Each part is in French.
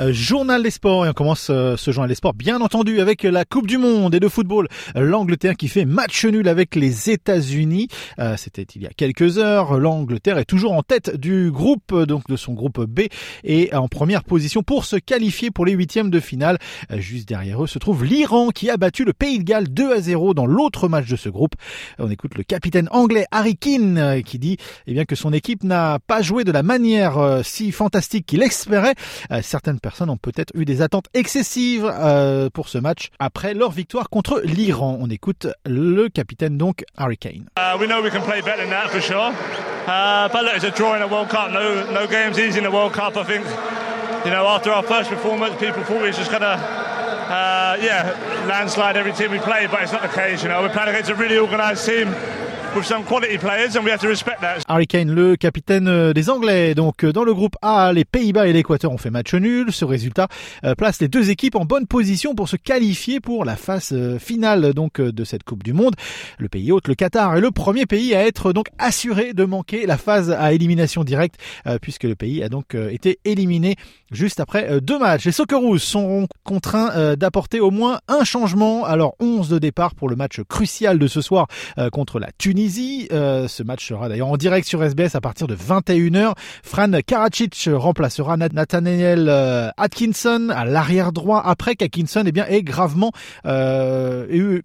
Euh, journal des sports et on commence euh, ce journal des sports bien entendu avec la Coupe du Monde et de football. L'Angleterre qui fait match nul avec les États-Unis. Euh, c'était il y a quelques heures. L'Angleterre est toujours en tête du groupe, donc de son groupe B et en première position pour se qualifier pour les huitièmes de finale. Juste derrière eux se trouve l'Iran qui a battu le Pays de Galles 2 à 0 dans l'autre match de ce groupe. On écoute le capitaine anglais Harry Keane qui dit eh bien que son équipe n'a pas joué de la manière si fantastique qu'il espérait. Certaines ont peut-être eu des attentes excessives euh, pour ce match après leur victoire contre l'Iran. On écoute le capitaine donc Harry Kane. Uh, we know we can play better than that for sure. Uh, but look, it's a draw in a World Cup. No, no games easy in the World Cup. I think, you know, after our first performance, people thought we was just gonna, uh, yeah, landslide every team we played, but it's not the case. You know, we're playing against a really organised team. Harry Kane, le capitaine euh, des Anglais. Donc euh, dans le groupe A, les Pays-Bas et l'Équateur ont fait match nul. Ce résultat euh, place les deux équipes en bonne position pour se qualifier pour la phase finale donc de cette Coupe du Monde. Le pays hôte, le Qatar, est le premier pays à être donc assuré de manquer la phase à élimination directe puisque le pays a donc été éliminé juste après deux matchs. Les Socceroos sont contraints d'apporter au moins un changement. Alors 11 de départ pour le match crucial de ce soir contre la Tunisie euh, ce match sera d'ailleurs en direct sur SBS à partir de 21h. Fran Karacic remplacera Nathaniel euh, Atkinson à l'arrière droit après qu'Atkinson eh bien, ait gravement euh, eu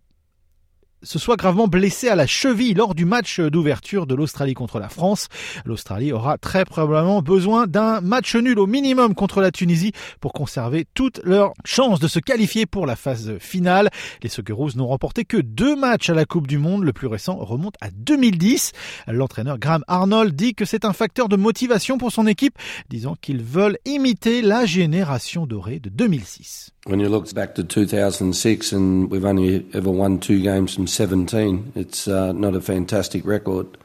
se soit gravement blessé à la cheville lors du match d'ouverture de l'Australie contre la France. L'Australie aura très probablement besoin d'un match nul au minimum contre la Tunisie pour conserver toutes leurs chances de se qualifier pour la phase finale. Les Socceroos n'ont remporté que deux matchs à la Coupe du Monde. Le plus récent remonte à 2010. L'entraîneur Graham Arnold dit que c'est un facteur de motivation pour son équipe, disant qu'ils veulent imiter la génération dorée de 2006. When you look back to 2006 and we've only ever won two games from 17, it's uh, not a fantastic record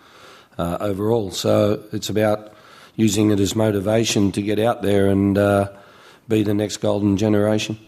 uh, overall. So it's about using it as motivation to get out there and uh, be the next golden generation.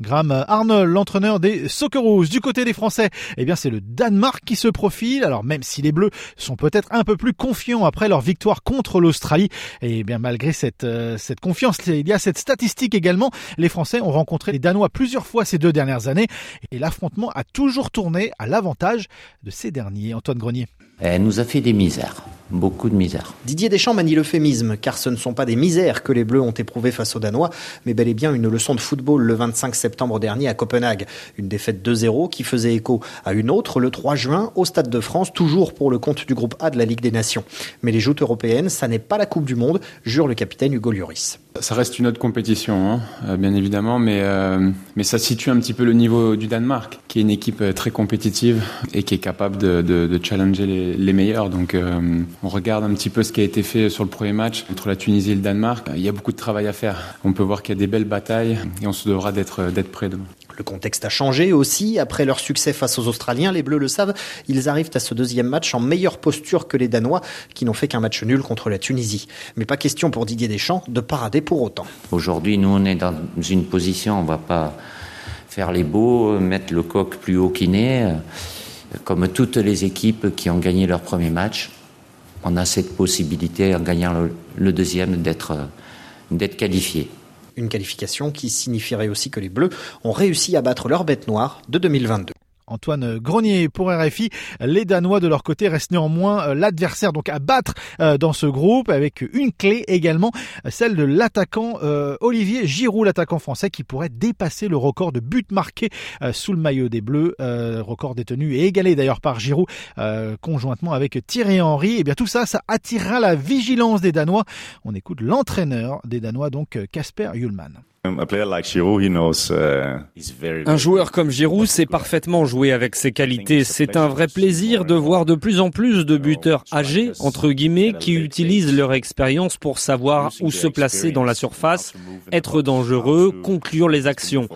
Graham Arnold, l'entraîneur des Socceroos. Du côté des Français, eh bien c'est le Danemark qui se profile. Alors même si les Bleus sont peut-être un peu plus confiants après leur victoire contre l'Australie, et eh bien malgré cette euh, cette confiance, il y a cette statistique également. Les Français ont rencontré les Danois plusieurs fois ces deux dernières années et l'affrontement a toujours tourné à l'avantage de ces derniers. Antoine Grenier. Elle nous a fait des misères, beaucoup de misères. Didier Deschamps manie l'euphémisme, car ce ne sont pas des misères que les Bleus ont éprouvées face aux Danois, mais bel et bien une leçon de football le 25 septembre dernier à Copenhague. Une défaite 2-0 qui faisait écho à une autre le 3 juin au Stade de France, toujours pour le compte du groupe A de la Ligue des Nations. Mais les joutes européennes, ça n'est pas la Coupe du Monde, jure le capitaine Hugo Lloris. Ça reste une autre compétition, hein, euh, bien évidemment, mais, euh, mais ça situe un petit peu le niveau du Danemark, qui est une équipe euh, très compétitive et qui est capable de, de, de challenger les, les, meilleurs. Donc on regarde un petit peu ce qui a été fait sur le premier match entre la Tunisie et le Danemark. Il y a beaucoup de travail à faire. On peut voir qu'il y a des belles batailles et on se devra d'être prêt demain. Le contexte a changé aussi. Après leur succès face aux Australiens, les Bleus le savent, ils arrivent à ce deuxième match en meilleure posture que les Danois, qui n'ont fait qu'un match nul contre la Tunisie. Mais pas question pour Didier Deschamps de parader pour autant. Aujourd'hui, nous, on est dans une position, on va pas faire les beaux, mettre le coq plus haut qu'il n'est. Comme toutes les équipes qui ont gagné leur premier match, on a cette possibilité, en gagnant le, deuxième, d'être d'être qualifié. Une qualification qui signifierait aussi que les Bleus ont réussi à battre leur bête noire de 2022. Antoine Grenier pour RFI. Les Danois de leur côté restent néanmoins euh, l'adversaire donc à battre euh, dans ce groupe avec une clé également, celle de l'attaquant euh, Olivier Giroud, l'attaquant français qui pourrait dépasser le record de buts marqués sous le maillot des Bleus, record détenu et égalé d'ailleurs par Giroud conjointement avec Thierry Henry. Et eh bien tout ça, ça attirera la vigilance des Danois. On écoute l'entraîneur des Danois donc Casper Ullmann. Un joueur comme Giroud sait parfaitement jouer avec ses qualités. C'est un vrai plaisir de voir de plus en plus de buteurs âgés, entre guillemets, qui utilisent leur expérience pour savoir où se placer dans la surface, être dangereux, conclure les actions.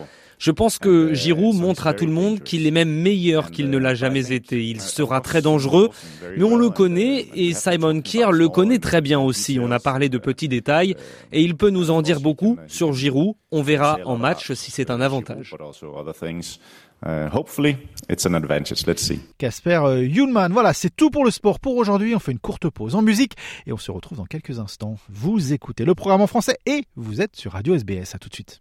Je pense que Giroud montre à tout le monde qu'il est même meilleur qu'il ne l'a jamais été. Il sera très dangereux, mais on le connaît et Simon Kier le connaît très bien aussi. On a parlé de petits détails et il peut nous en dire beaucoup sur Giroud. On verra en match si c'est un avantage. Uh, hopefully, it's an advantage. Let's see. Casper uh, Voilà, c'est tout pour le sport pour aujourd'hui. On fait une courte pause en musique et on se retrouve dans quelques instants. Vous écoutez le programme en français et vous êtes sur Radio SBS. À tout de suite.